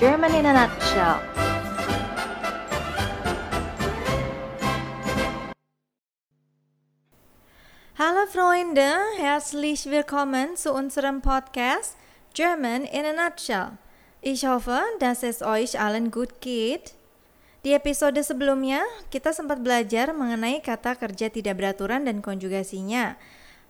German in a nutshell. Hallo Freunde, herzlich willkommen zu unserem Podcast German in a Nutshell. Ich hoffe, dass es euch allen gut geht. Di episode sebelumnya, kita sempat belajar mengenai kata kerja tidak beraturan dan konjugasinya.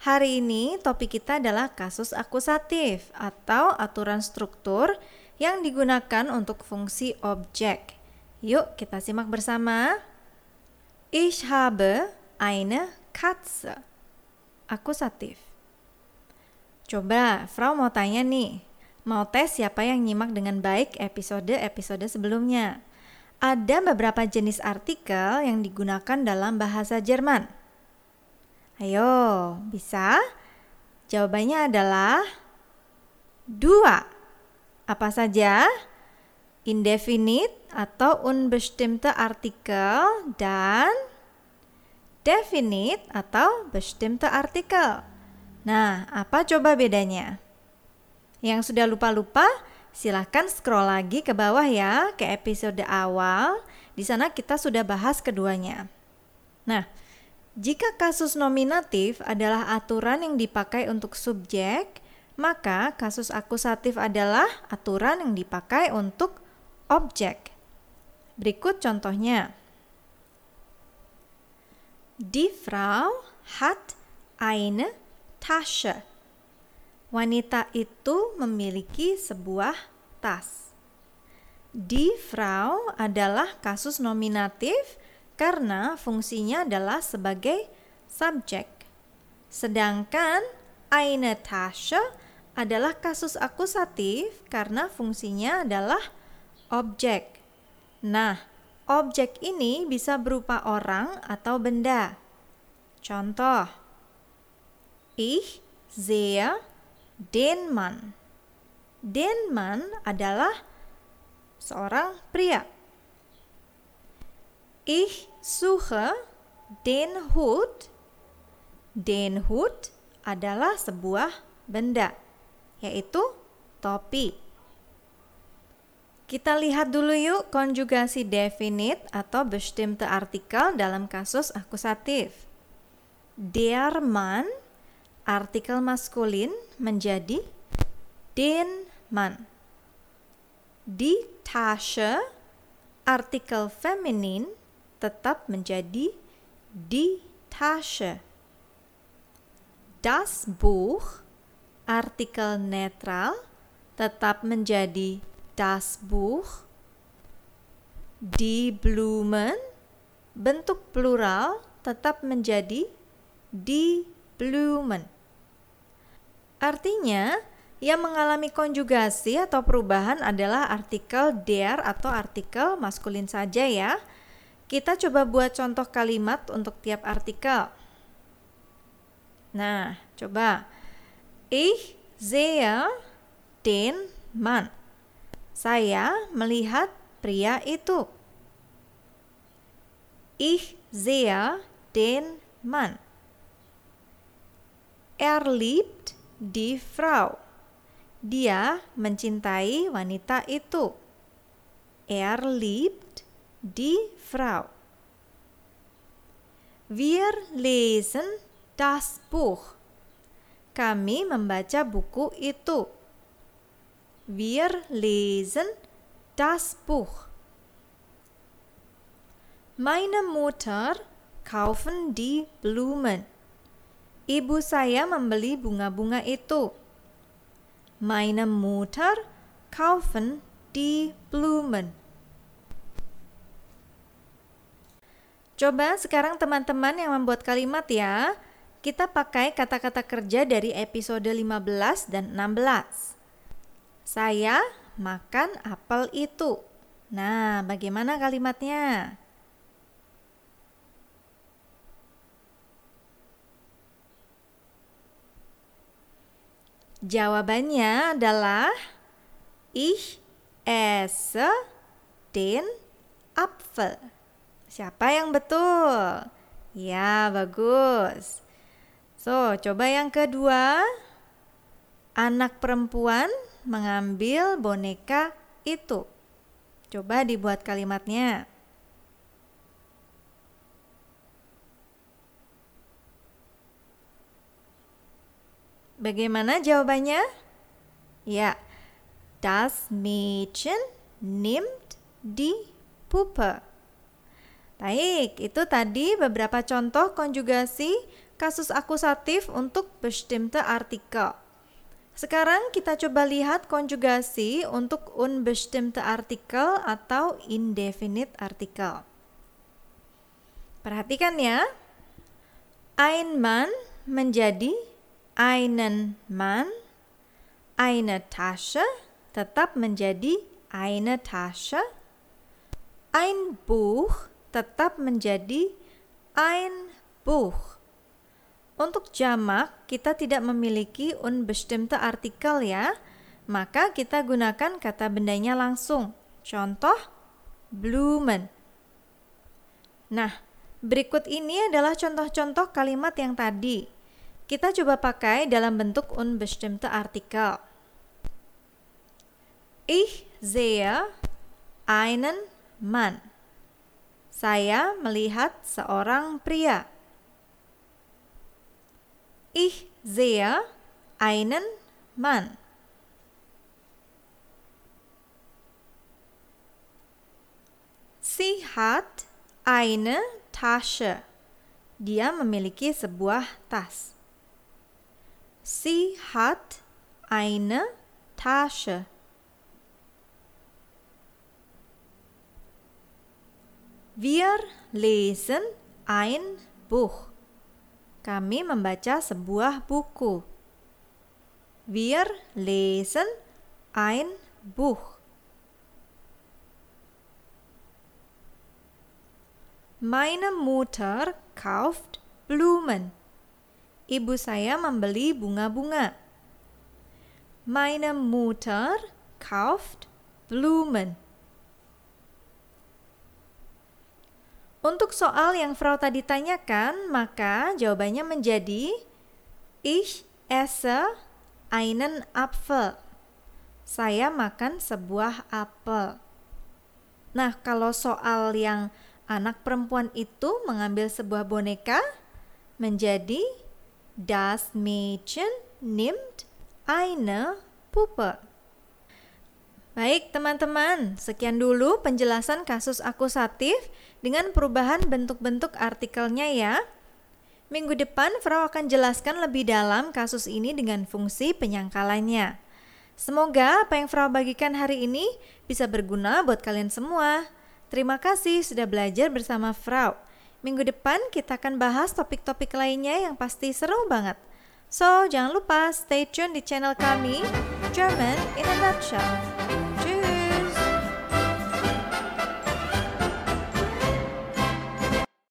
Hari ini topik kita adalah kasus akusatif atau aturan struktur yang digunakan untuk fungsi objek. Yuk kita simak bersama. Ich habe eine Katze. Akusatif. Coba, Frau mau tanya nih. Mau tes siapa yang nyimak dengan baik episode-episode sebelumnya. Ada beberapa jenis artikel yang digunakan dalam bahasa Jerman. Ayo, bisa? Jawabannya adalah dua. Apa saja? Indefinite atau unbestimmte Artikel dan definite atau bestimmte Artikel. Nah, apa coba bedanya? Yang sudah lupa-lupa, Silahkan scroll lagi ke bawah ya ke episode awal. Di sana kita sudah bahas keduanya. Nah, jika kasus nominatif adalah aturan yang dipakai untuk subjek, maka kasus akusatif adalah aturan yang dipakai untuk objek. Berikut contohnya. Die Frau hat eine Tasche. Wanita itu memiliki sebuah tas. Die Frau adalah kasus nominatif karena fungsinya adalah sebagai subjek. Sedangkan eine Tasche adalah kasus akusatif karena fungsinya adalah objek. Nah, objek ini bisa berupa orang atau benda. Contoh, Ich sehe den Mann. Den Mann adalah seorang pria. Ich suche den Hut. Den Hut adalah sebuah benda, yaitu topi. Kita lihat dulu yuk konjugasi definite atau bestimmte Artikel dalam kasus akusatif. Der Mann artikel maskulin menjadi den man. Di Tasche artikel feminin tetap menjadi die Tasche. Das Buch artikel netral tetap menjadi das Buch. Die Blumen bentuk plural tetap menjadi die Blumen. Artinya, yang mengalami konjugasi atau perubahan adalah artikel der atau artikel maskulin saja ya. Kita coba buat contoh kalimat untuk tiap artikel. Nah, coba. Ich sehe den Mann. Saya melihat pria itu. Ich sehe den Mann. Er liebt die Frau. Dia mencintai wanita itu. Er liebt die Frau. Wir lesen das Buch. Kami membaca buku itu. Wir lesen das Buch. Meine Mutter kaufen die Blumen. Ibu saya membeli bunga-bunga itu. Meine Mutter kaufen die Blumen. Coba sekarang teman-teman yang membuat kalimat ya. Kita pakai kata-kata kerja dari episode 15 dan 16. Saya makan apel itu. Nah, bagaimana kalimatnya? Jawabannya adalah Ich esse den Apfel. Siapa yang betul? Ya, bagus. So, coba yang kedua. Anak perempuan mengambil boneka itu. Coba dibuat kalimatnya. Bagaimana jawabannya? Ya, das Mädchen nimmt die Puppe. Baik, itu tadi beberapa contoh konjugasi kasus akusatif untuk bestimmte Artikel. Sekarang kita coba lihat konjugasi untuk unbestimmte Artikel atau indefinite Artikel. Perhatikan ya. Ein Mann menjadi einen Mann, eine Tasche tetap menjadi eine Tasche, ein Buch tetap menjadi ein Buch. Untuk jamak, kita tidak memiliki unbestimmte artikel ya, maka kita gunakan kata bendanya langsung. Contoh, Blumen. Nah, berikut ini adalah contoh-contoh kalimat yang tadi. Kita coba pakai dalam bentuk unbestimmte artikel. Ich sehe einen Mann. Saya melihat seorang pria. Ich sehe einen Mann. Sie hat eine Tasche. Dia memiliki sebuah tas. Sie hat eine Tasche. Wir lesen ein Buch. Kami membaca sebuah buku. Wir lesen ein Buch. Meine Mutter kauft Blumen. Ibu saya membeli bunga-bunga. Meine Mutter kauft Blumen. Untuk soal yang Frau tadi tanyakan, maka jawabannya menjadi Ich esse einen Apfel. Saya makan sebuah apel. Nah, kalau soal yang anak perempuan itu mengambil sebuah boneka menjadi Das Mädchen nimmt eine Puppe. Baik, teman-teman, sekian dulu penjelasan kasus akusatif dengan perubahan bentuk-bentuk artikelnya ya. Minggu depan Frau akan jelaskan lebih dalam kasus ini dengan fungsi penyangkalannya. Semoga apa yang Frau bagikan hari ini bisa berguna buat kalian semua. Terima kasih sudah belajar bersama Frau. Minggu depan kita akan bahas topik-topik lainnya yang pasti seru banget. So, jangan lupa stay tune di channel kami, German in a Nutshell.